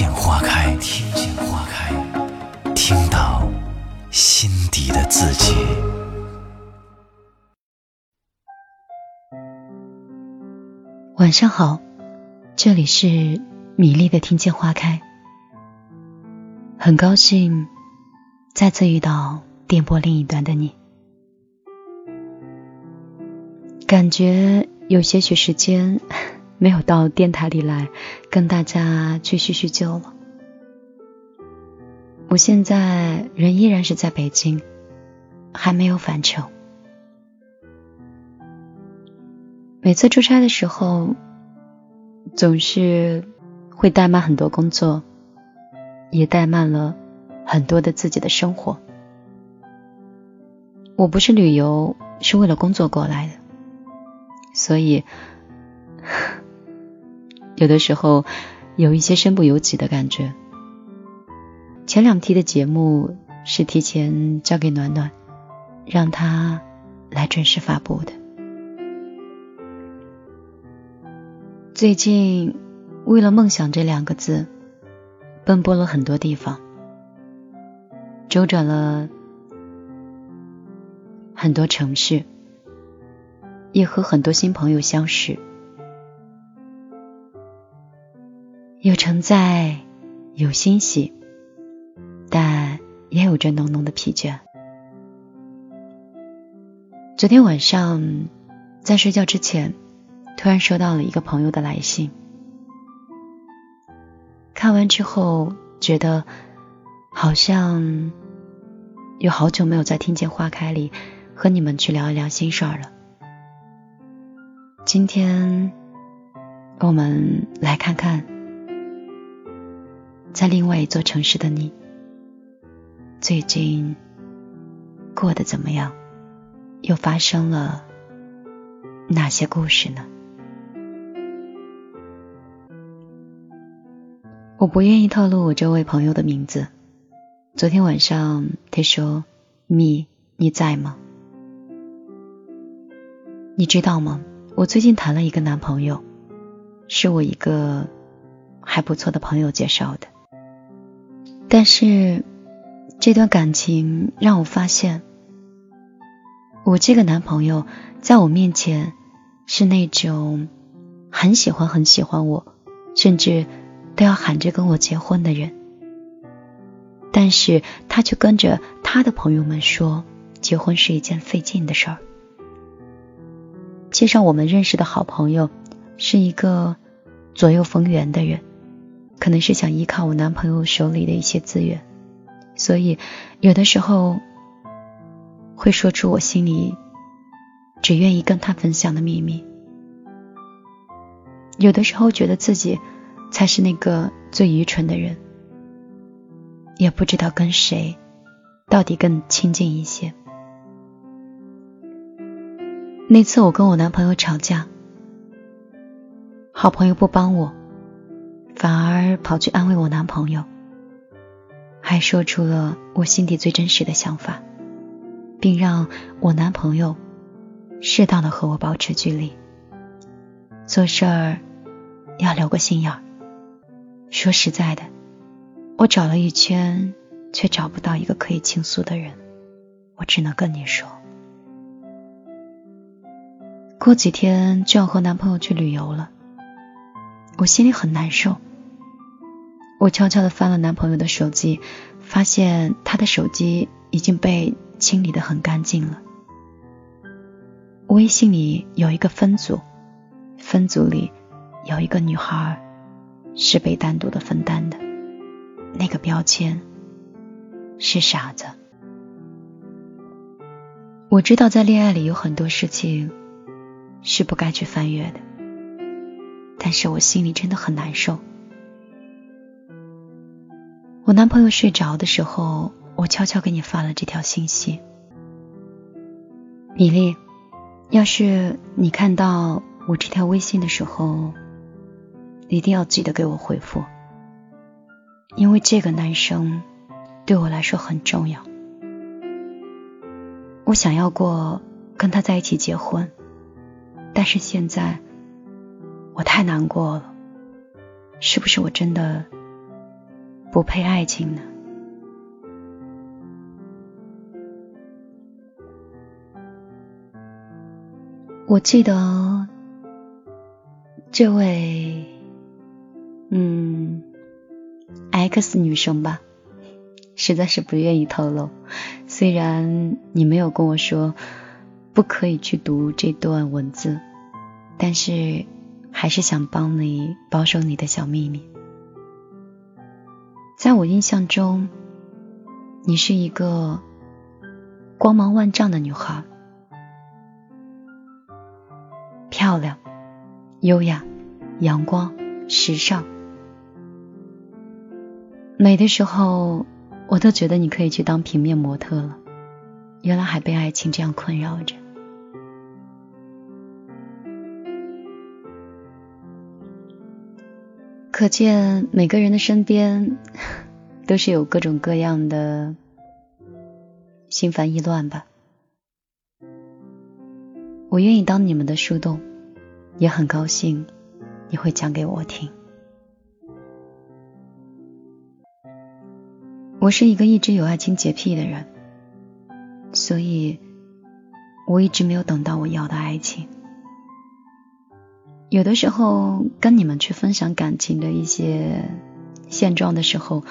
见花开，听见花开，听到心底的自己。晚上好，这里是米粒的听见花开，很高兴再次遇到电波另一端的你，感觉有些许时间没有到电台里来跟大家去叙叙旧了。我现在人依然是在北京，还没有返程。每次出差的时候，总是会怠慢很多工作，也怠慢了很多的自己的生活。我不是旅游，是为了工作过来的，所以有的时候有一些身不由己的感觉。前两期的节目是提前交给暖暖，让他来准时发布的。最近为了“梦想”这两个字，奔波了很多地方，周转了很多城市，也和很多新朋友相识，有承载，有欣喜，但也有着浓浓的疲倦。昨天晚上在睡觉之前。突然收到了一个朋友的来信，看完之后觉得好像有好久没有在听见花开里和你们去聊一聊心事儿了。今天我们来看看，在另外一座城市的你，最近过得怎么样？又发生了哪些故事呢？我不愿意透露我这位朋友的名字。昨天晚上他说：“咪，你在吗？你知道吗？我最近谈了一个男朋友，是我一个还不错的朋友介绍的。但是这段感情让我发现，我这个男朋友在我面前是那种很喜欢很喜欢我，甚至……”都要喊着跟我结婚的人，但是他却跟着他的朋友们说，结婚是一件费劲的事儿。介绍我们认识的好朋友是一个左右逢源的人，可能是想依靠我男朋友手里的一些资源，所以有的时候会说出我心里只愿意跟他分享的秘密。有的时候觉得自己。才是那个最愚蠢的人，也不知道跟谁到底更亲近一些。那次我跟我男朋友吵架，好朋友不帮我，反而跑去安慰我男朋友，还说出了我心底最真实的想法，并让我男朋友适当的和我保持距离，做事儿要留个心眼儿。说实在的，我找了一圈，却找不到一个可以倾诉的人。我只能跟你说，过几天就要和男朋友去旅游了，我心里很难受。我悄悄的翻了男朋友的手机，发现他的手机已经被清理的很干净了。微信里有一个分组，分组里有一个女孩。是被单独的分担的，那个标签是傻子。我知道在恋爱里有很多事情是不该去翻阅的，但是我心里真的很难受。我男朋友睡着的时候，我悄悄给你发了这条信息。米粒，要是你看到我这条微信的时候，一定要记得给我回复，因为这个男生对我来说很重要。我想要过跟他在一起结婚，但是现在我太难过了，是不是我真的不配爱情呢？我记得这位，嗯，X 女生吧，实在是不愿意透露。虽然你没有跟我说不可以去读这段文字，但是还是想帮你保守你的小秘密。在我印象中，你是一个光芒万丈的女孩。漂亮、优雅、阳光、时尚，美的时候，我都觉得你可以去当平面模特了。原来还被爱情这样困扰着，可见每个人的身边都是有各种各样的心烦意乱吧。我愿意当你们的树洞。也很高兴你会讲给我听。我是一个一直有爱情洁癖的人，所以我一直没有等到我要的爱情。有的时候跟你们去分享感情的一些现状的时候，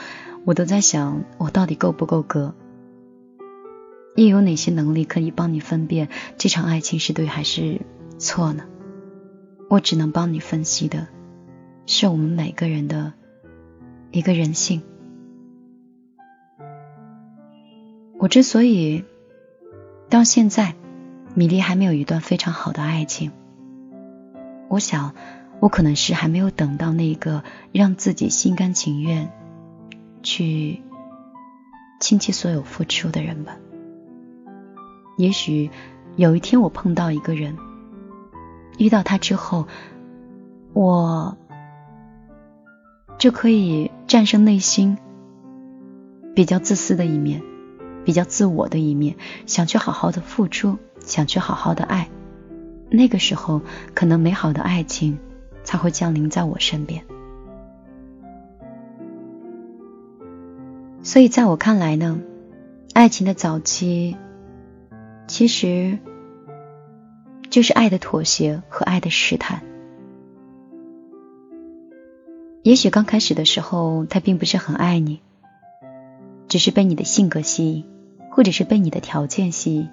我都在想，我到底够不够格？又有哪些能力可以帮你分辨这场爱情是对还是错呢？我只能帮你分析的，是我们每个人的一个人性。我之所以到现在，米粒还没有一段非常好的爱情，我想我可能是还没有等到那个让自己心甘情愿去倾其所有付出的人吧。也许有一天我碰到一个人。遇到他之后，我就可以战胜内心比较自私的一面，比较自我的一面，想去好好的付出，想去好好的爱。那个时候，可能美好的爱情才会降临在我身边。所以，在我看来呢，爱情的早期，其实。就是爱的妥协和爱的试探。也许刚开始的时候，他并不是很爱你，只是被你的性格吸引，或者是被你的条件吸引，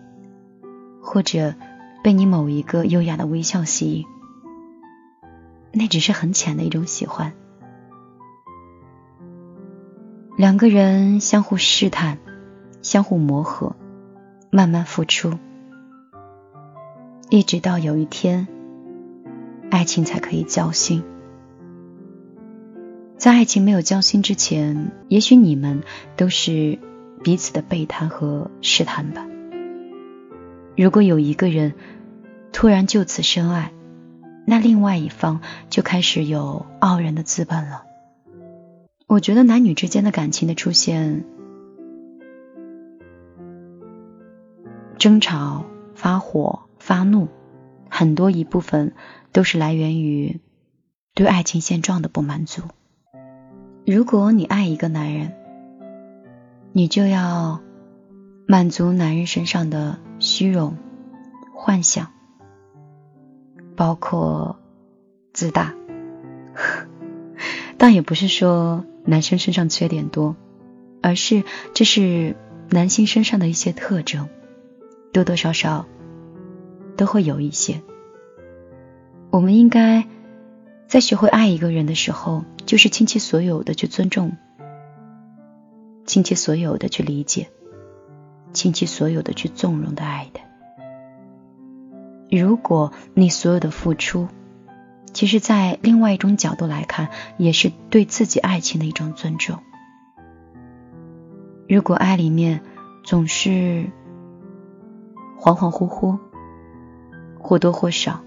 或者被你某一个优雅的微笑吸引。那只是很浅的一种喜欢。两个人相互试探，相互磨合，慢慢付出。一直到有一天，爱情才可以交心。在爱情没有交心之前，也许你们都是彼此的备胎和试探吧。如果有一个人突然就此深爱，那另外一方就开始有傲人的资本了。我觉得男女之间的感情的出现，争吵、发火。发怒，很多一部分都是来源于对爱情现状的不满足。如果你爱一个男人，你就要满足男人身上的虚荣、幻想，包括自大。倒也不是说男生身上缺点多，而是这是男性身上的一些特征，多多少少。都会有一些。我们应该在学会爱一个人的时候，就是倾其所有的去尊重，倾其所有的去理解，倾其所有的去纵容的爱的。如果你所有的付出其实，在另外一种角度来看，也是对自己爱情的一种尊重。如果爱里面总是恍恍惚惚、或多或少，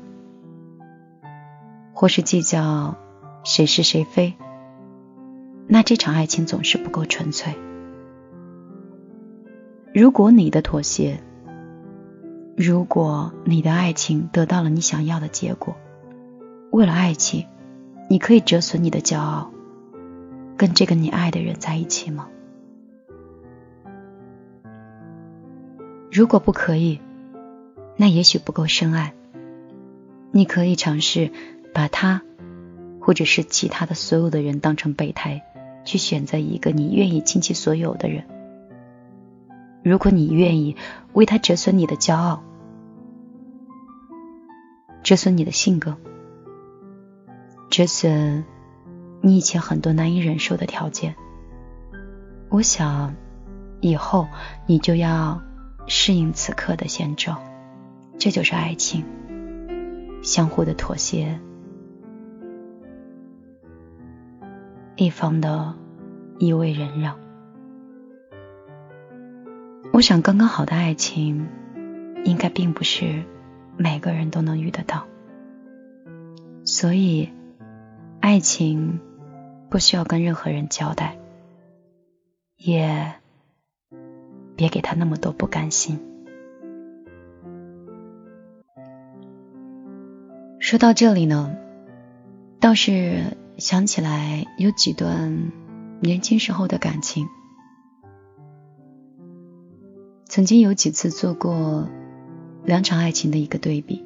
或是计较谁是谁非，那这场爱情总是不够纯粹。如果你的妥协，如果你的爱情得到了你想要的结果，为了爱情，你可以折损你的骄傲，跟这个你爱的人在一起吗？如果不可以，那也许不够深爱。你可以尝试把他，或者是其他的所有的人当成备胎，去选择一个你愿意倾其所有的人。如果你愿意为他折损你的骄傲，折损你的性格。折损你以前很多难以忍受的条件，我想以后你就要适应此刻的现状，这就是爱情，相互的妥协，一方的一味忍让。我想刚刚好的爱情，应该并不是每个人都能遇得到，所以。爱情不需要跟任何人交代，也别给他那么多不甘心。说到这里呢，倒是想起来有几段年轻时候的感情，曾经有几次做过两场爱情的一个对比。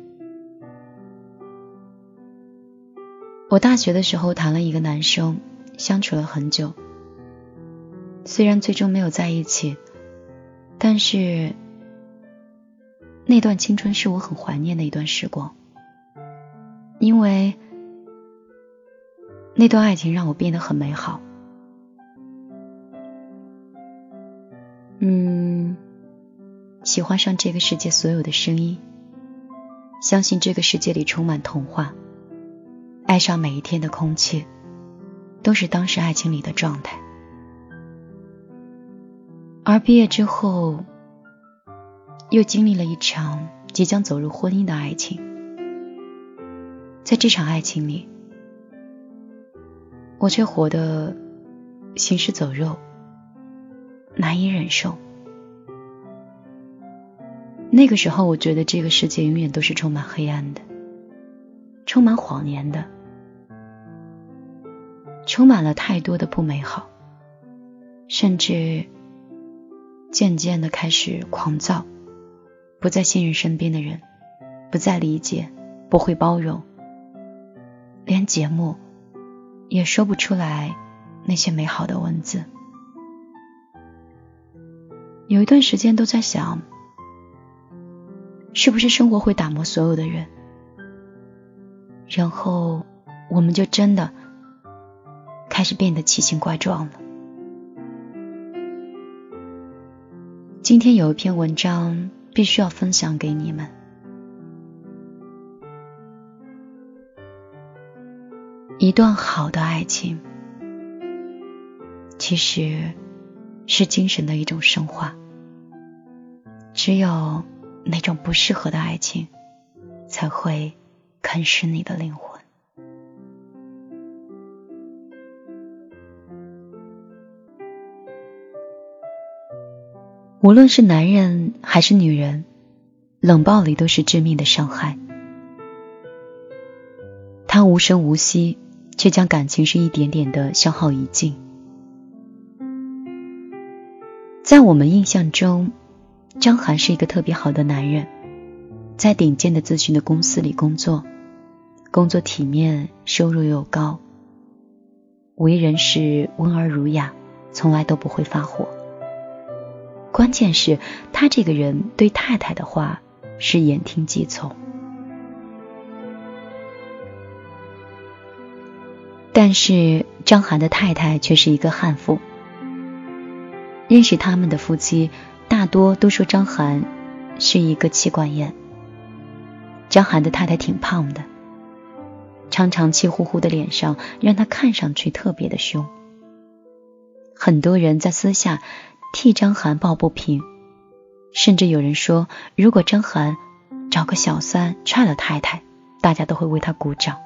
我大学的时候谈了一个男生，相处了很久。虽然最终没有在一起，但是那段青春是我很怀念的一段时光，因为那段爱情让我变得很美好。嗯，喜欢上这个世界所有的声音，相信这个世界里充满童话。爱上每一天的空气，都是当时爱情里的状态。而毕业之后，又经历了一场即将走入婚姻的爱情。在这场爱情里，我却活得行尸走肉，难以忍受。那个时候，我觉得这个世界永远都是充满黑暗的。充满谎言的，充满了太多的不美好，甚至渐渐的开始狂躁，不再信任身边的人，不再理解，不会包容，连节目也说不出来那些美好的文字。有一段时间都在想，是不是生活会打磨所有的人？然后，我们就真的开始变得奇形怪状了。今天有一篇文章必须要分享给你们。一段好的爱情，其实是精神的一种升华。只有那种不适合的爱情，才会。啃食你的灵魂。无论是男人还是女人，冷暴力都是致命的伤害。他无声无息，却将感情是一点点的消耗殆尽。在我们印象中，张涵是一个特别好的男人，在顶尖的咨询的公司里工作。工作体面，收入又高，为人是温而儒雅，从来都不会发火。关键是，他这个人对太太的话是言听计从。但是张涵的太太却是一个悍妇。认识他们的夫妻，大多都说张涵是一个妻管严。张涵的太太挺胖的。常常气呼呼的脸上让他看上去特别的凶。很多人在私下替张涵抱不平，甚至有人说，如果张涵找个小三踹了太太，大家都会为他鼓掌，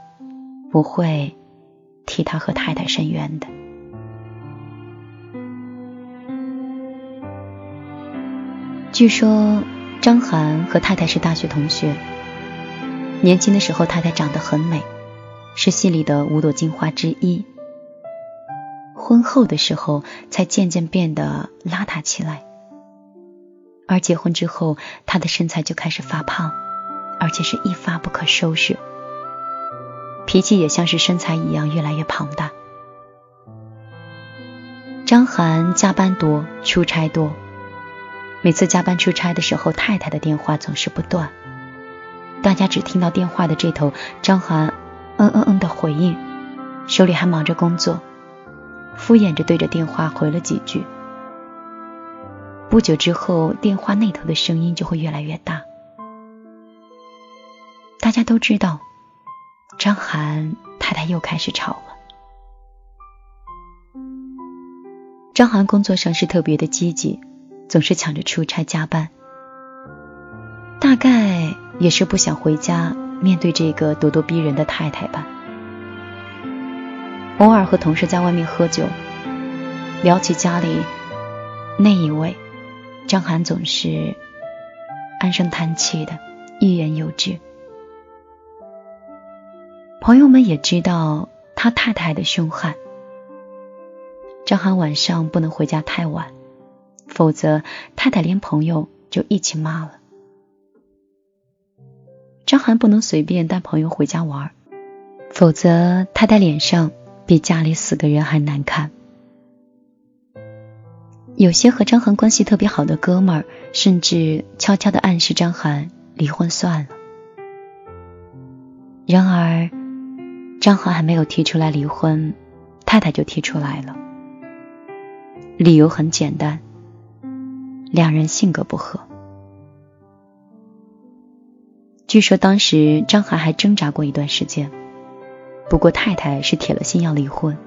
不会替他和太太申冤的。据说张涵和太太是大学同学，年轻的时候太太长得很美，是戏里的五朵金花之一。婚后的时候才渐渐变得邋遢起来，而结婚之后，她的身材就开始发胖，而且是一发不可收拾，脾气也像是身材一样越来越庞大。张涵加班多，出差多。每次加班出差的时候，太太的电话总是不断。大家只听到电话的这头，张涵嗯嗯嗯的回应，手里还忙着工作，敷衍着对着电话回了几句。不久之后，电话那头的声音就会越来越大。大家都知道，张涵太太又开始吵了。张涵工作上是特别的积极。总是抢着出差加班，大概也是不想回家面对这个咄咄逼人的太太吧。偶尔和同事在外面喝酒，聊起家里那一位，张涵总是唉声叹气的，欲言又止。朋友们也知道他太太的凶悍，张涵晚上不能回家太晚。否则，太太连朋友就一起骂了。张涵不能随便带朋友回家玩，否则太太脸上比家里死个人还难看。有些和张涵关系特别好的哥们儿，甚至悄悄的暗示张涵离婚算了。然而，张涵还没有提出来离婚，太太就提出来了，理由很简单。两人性格不合，据说当时张涵还挣扎过一段时间，不过太太是铁了心要离婚。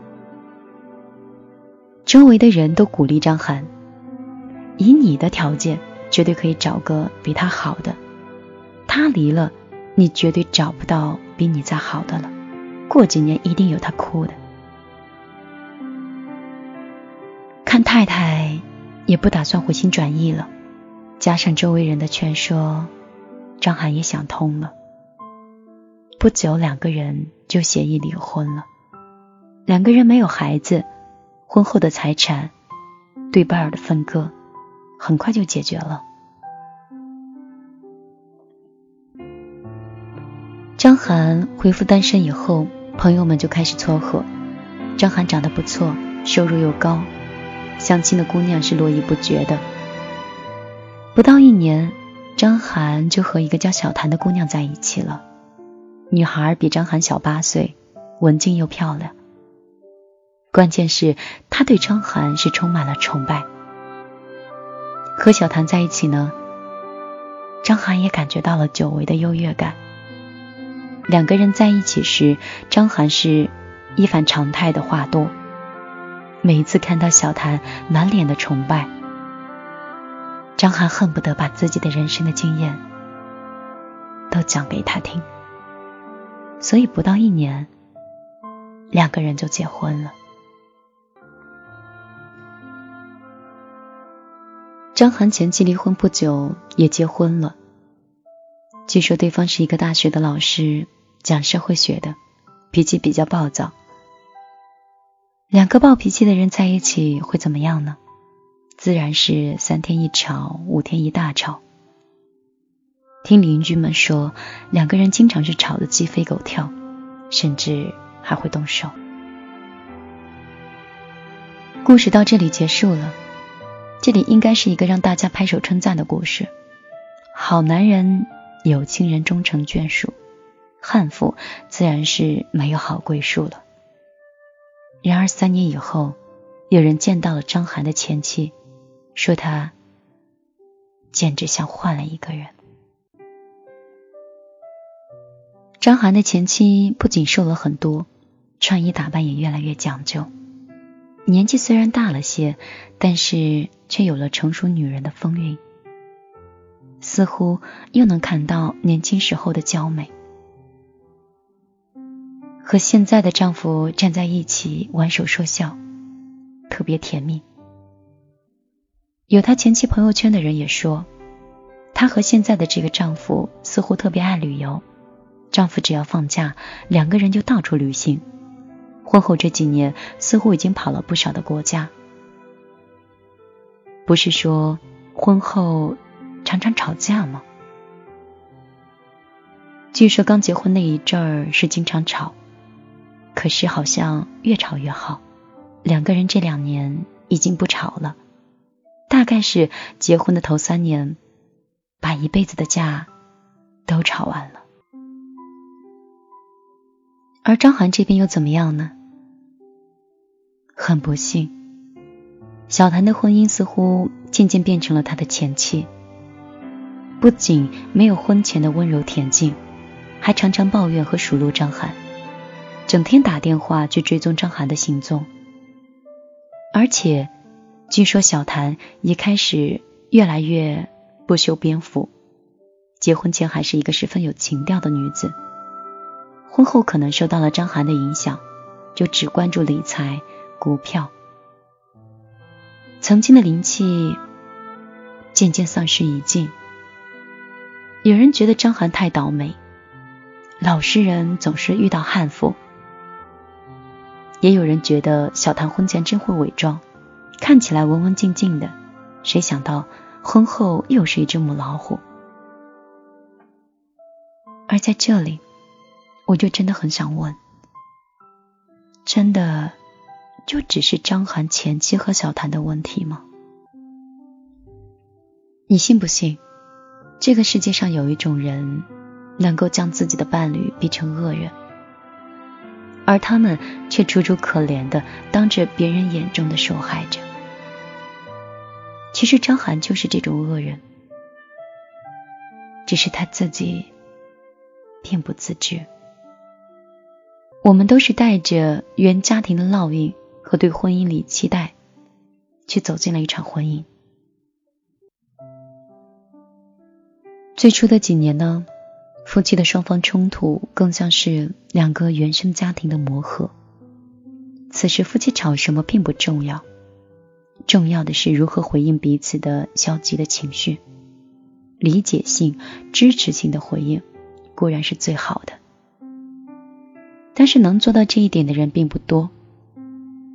周围的人都鼓励张涵，以你的条件，绝对可以找个比他好的。他离了，你绝对找不到比你再好的了。过几年一定有他哭的。看太太。也不打算回心转意了，加上周围人的劝说，张涵也想通了。不久，两个人就协议离婚了。两个人没有孩子，婚后的财产对半儿的分割很快就解决了。张涵恢复单身以后，朋友们就开始撮合。张涵长得不错，收入又高。相亲的姑娘是络绎不绝的。不到一年，张涵就和一个叫小谭的姑娘在一起了。女孩比张涵小八岁，文静又漂亮。关键是她对张涵是充满了崇拜。和小谭在一起呢，张涵也感觉到了久违的优越感。两个人在一起时，张涵是一反常态的话多。每一次看到小谭满脸的崇拜，张涵恨不得把自己的人生的经验都讲给他听。所以不到一年，两个人就结婚了。张涵前妻离婚不久也结婚了，据说对方是一个大学的老师，讲社会学的，脾气比较暴躁。两个暴脾气的人在一起会怎么样呢？自然是三天一吵，五天一大吵。听邻居们说，两个人经常是吵得鸡飞狗跳，甚至还会动手。故事到这里结束了，这里应该是一个让大家拍手称赞的故事。好男人有情人终成眷属，悍妇自然是没有好归宿了。然而三年以后，有人见到了张涵的前妻，说他简直像换了一个人。张涵的前妻不仅瘦了很多，穿衣打扮也越来越讲究。年纪虽然大了些，但是却有了成熟女人的风韵，似乎又能看到年轻时候的娇美。和现在的丈夫站在一起挽手说笑，特别甜蜜。有她前妻朋友圈的人也说，她和现在的这个丈夫似乎特别爱旅游，丈夫只要放假，两个人就到处旅行。婚后这几年似乎已经跑了不少的国家。不是说婚后常常吵架吗？据说刚结婚那一阵儿是经常吵。可是好像越吵越好，两个人这两年已经不吵了，大概是结婚的头三年，把一辈子的架都吵完了。而张涵这边又怎么样呢？很不幸，小谭的婚姻似乎渐渐变成了他的前妻，不仅没有婚前的温柔恬静，还常常抱怨和数落张涵。整天打电话去追踪张涵的行踪，而且据说小谭也开始越来越不修边幅。结婚前还是一个十分有情调的女子，婚后可能受到了张涵的影响，就只关注理财、股票，曾经的灵气渐渐丧失殆尽。有人觉得张涵太倒霉，老实人总是遇到悍妇。也有人觉得小谭婚前真会伪装，看起来文文静静的，谁想到婚后又是一只母老虎。而在这里，我就真的很想问：真的就只是张涵前妻和小谭的问题吗？你信不信，这个世界上有一种人，能够将自己的伴侣逼成恶人？而他们却楚楚可怜的当着别人眼中的受害者。其实张涵就是这种恶人，只是他自己并不自知。我们都是带着原家庭的烙印和对婚姻里期待，去走进了一场婚姻。最初的几年呢？夫妻的双方冲突更像是两个原生家庭的磨合。此时夫妻吵什么并不重要，重要的是如何回应彼此的消极的情绪。理解性、支持性的回应固然是最好的，但是能做到这一点的人并不多。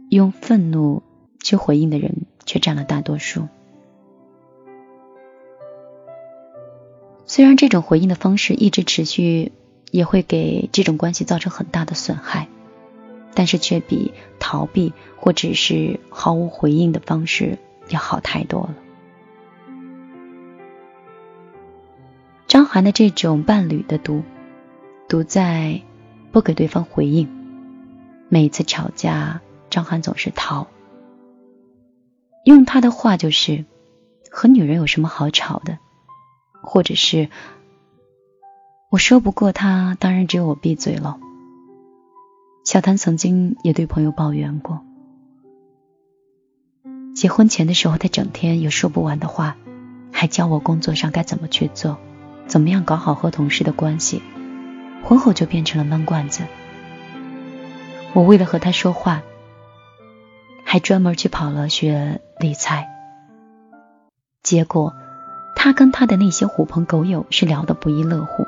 用愤怒去回应的人却占了大多数。虽然这种回应的方式一直持续，也会给这种关系造成很大的损害，但是却比逃避或者是毫无回应的方式要好太多了。张涵的这种伴侣的毒，毒在不给对方回应。每次吵架，张涵总是逃。用他的话就是：“和女人有什么好吵的？”或者是我说不过他，当然只有我闭嘴了。小谭曾经也对朋友抱怨过，结婚前的时候他整天有说不完的话，还教我工作上该怎么去做，怎么样搞好和同事的关系。婚后就变成了闷罐子。我为了和他说话，还专门去跑了学理财，结果。他跟他的那些狐朋狗友是聊得不亦乐乎，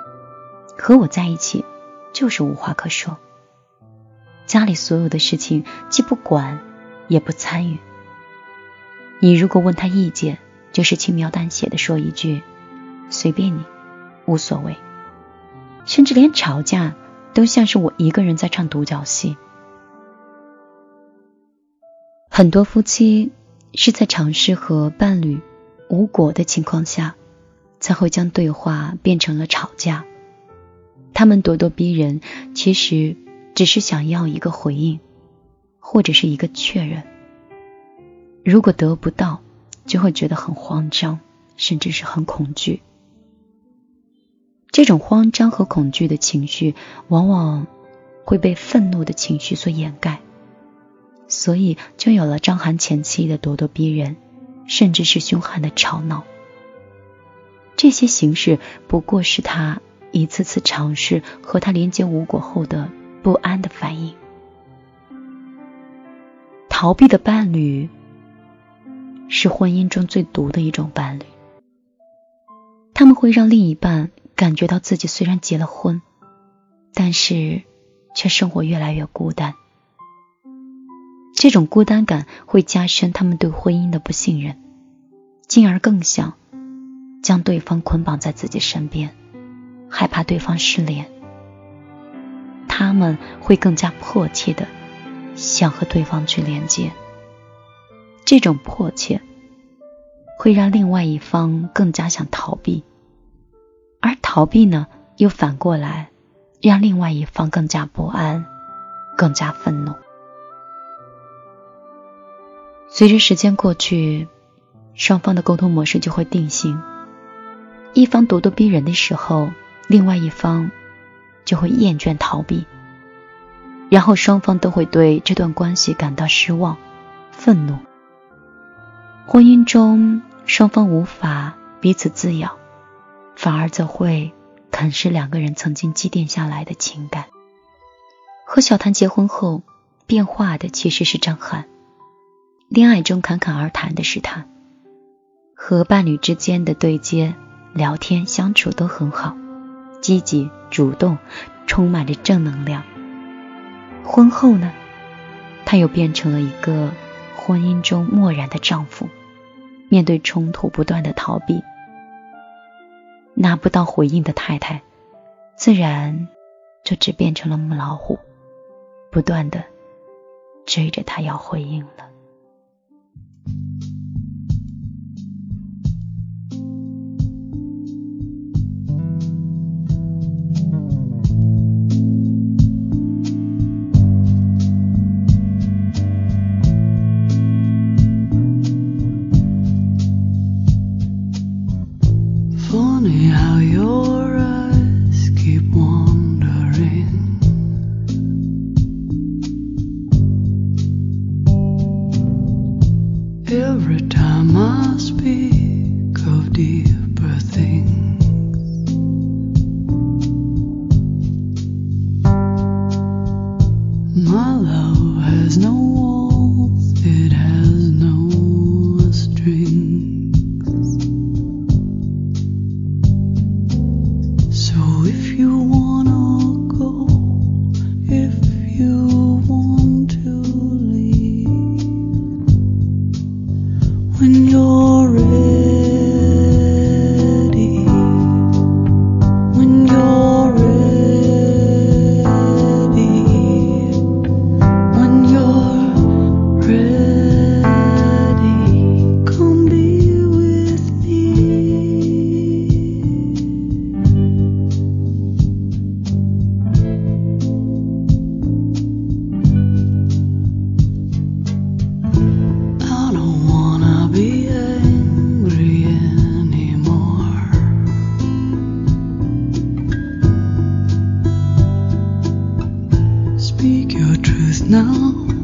和我在一起就是无话可说。家里所有的事情既不管也不参与。你如果问他意见，就是轻描淡写的说一句“随便你，无所谓”，甚至连吵架都像是我一个人在唱独角戏。很多夫妻是在尝试和伴侣。无果的情况下，才会将对话变成了吵架。他们咄咄逼人，其实只是想要一个回应，或者是一个确认。如果得不到，就会觉得很慌张，甚至是很恐惧。这种慌张和恐惧的情绪，往往会被愤怒的情绪所掩盖，所以就有了张涵前期的咄咄逼人，甚至是凶悍的吵闹。这些形式不过是他一次次尝试和他连接无果后的不安的反应。逃避的伴侣是婚姻中最毒的一种伴侣，他们会让另一半感觉到自己虽然结了婚，但是却生活越来越孤单。这种孤单感会加深他们对婚姻的不信任，进而更想。将对方捆绑在自己身边，害怕对方失联，他们会更加迫切的想和对方去连接。这种迫切会让另外一方更加想逃避，而逃避呢，又反过来让另外一方更加不安，更加愤怒。随着时间过去，双方的沟通模式就会定型。一方咄咄逼人的时候，另外一方就会厌倦逃避，然后双方都会对这段关系感到失望、愤怒。婚姻中双方无法彼此滋养，反而则会啃噬两个人曾经积淀下来的情感。和小谭结婚后，变化的其实是张翰，恋爱中侃侃而谈的是他，和伴侣之间的对接。聊天相处都很好，积极主动，充满着正能量。婚后呢，他又变成了一个婚姻中漠然的丈夫，面对冲突不断的逃避，拿不到回应的太太，自然就只变成了母老虎，不断的追着他要回应了。一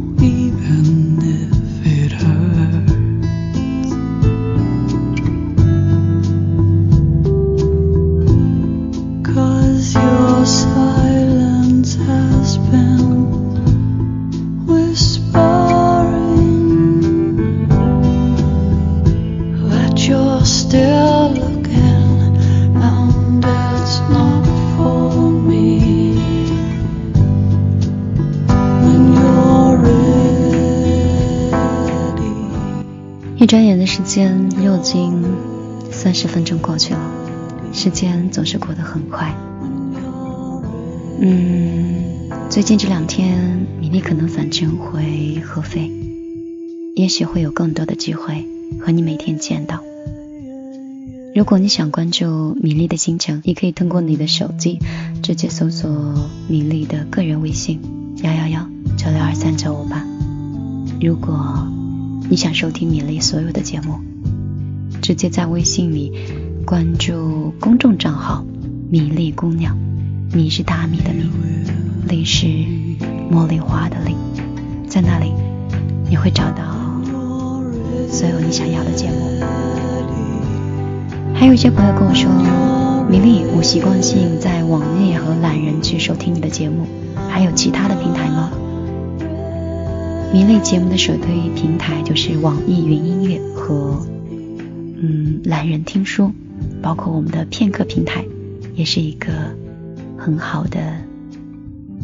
三十分钟过去了，时间总是过得很快。嗯，最近这两天米粒可能返程回合肥，也许会有更多的机会和你每天见到。如果你想关注米粒的行程，你可以通过你的手机直接搜索米粒的个人微信幺幺幺九六二三九五八。如果你想收听米粒所有的节目，直接在微信里关注公众账号“米粒姑娘，米是大米的米，粒是茉莉花的粒，在那里你会找到所有你想要的节目。还有一些朋友跟我说，米粒，我习惯性在网页和懒人去收听你的节目，还有其他的平台吗？米粒节目的首推平台就是网易云音乐和嗯懒人听书，包括我们的片刻平台，也是一个很好的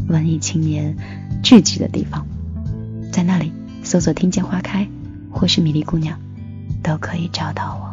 文艺青年聚集的地方，在那里搜索“听见花开”或是“米粒姑娘”，都可以找到我。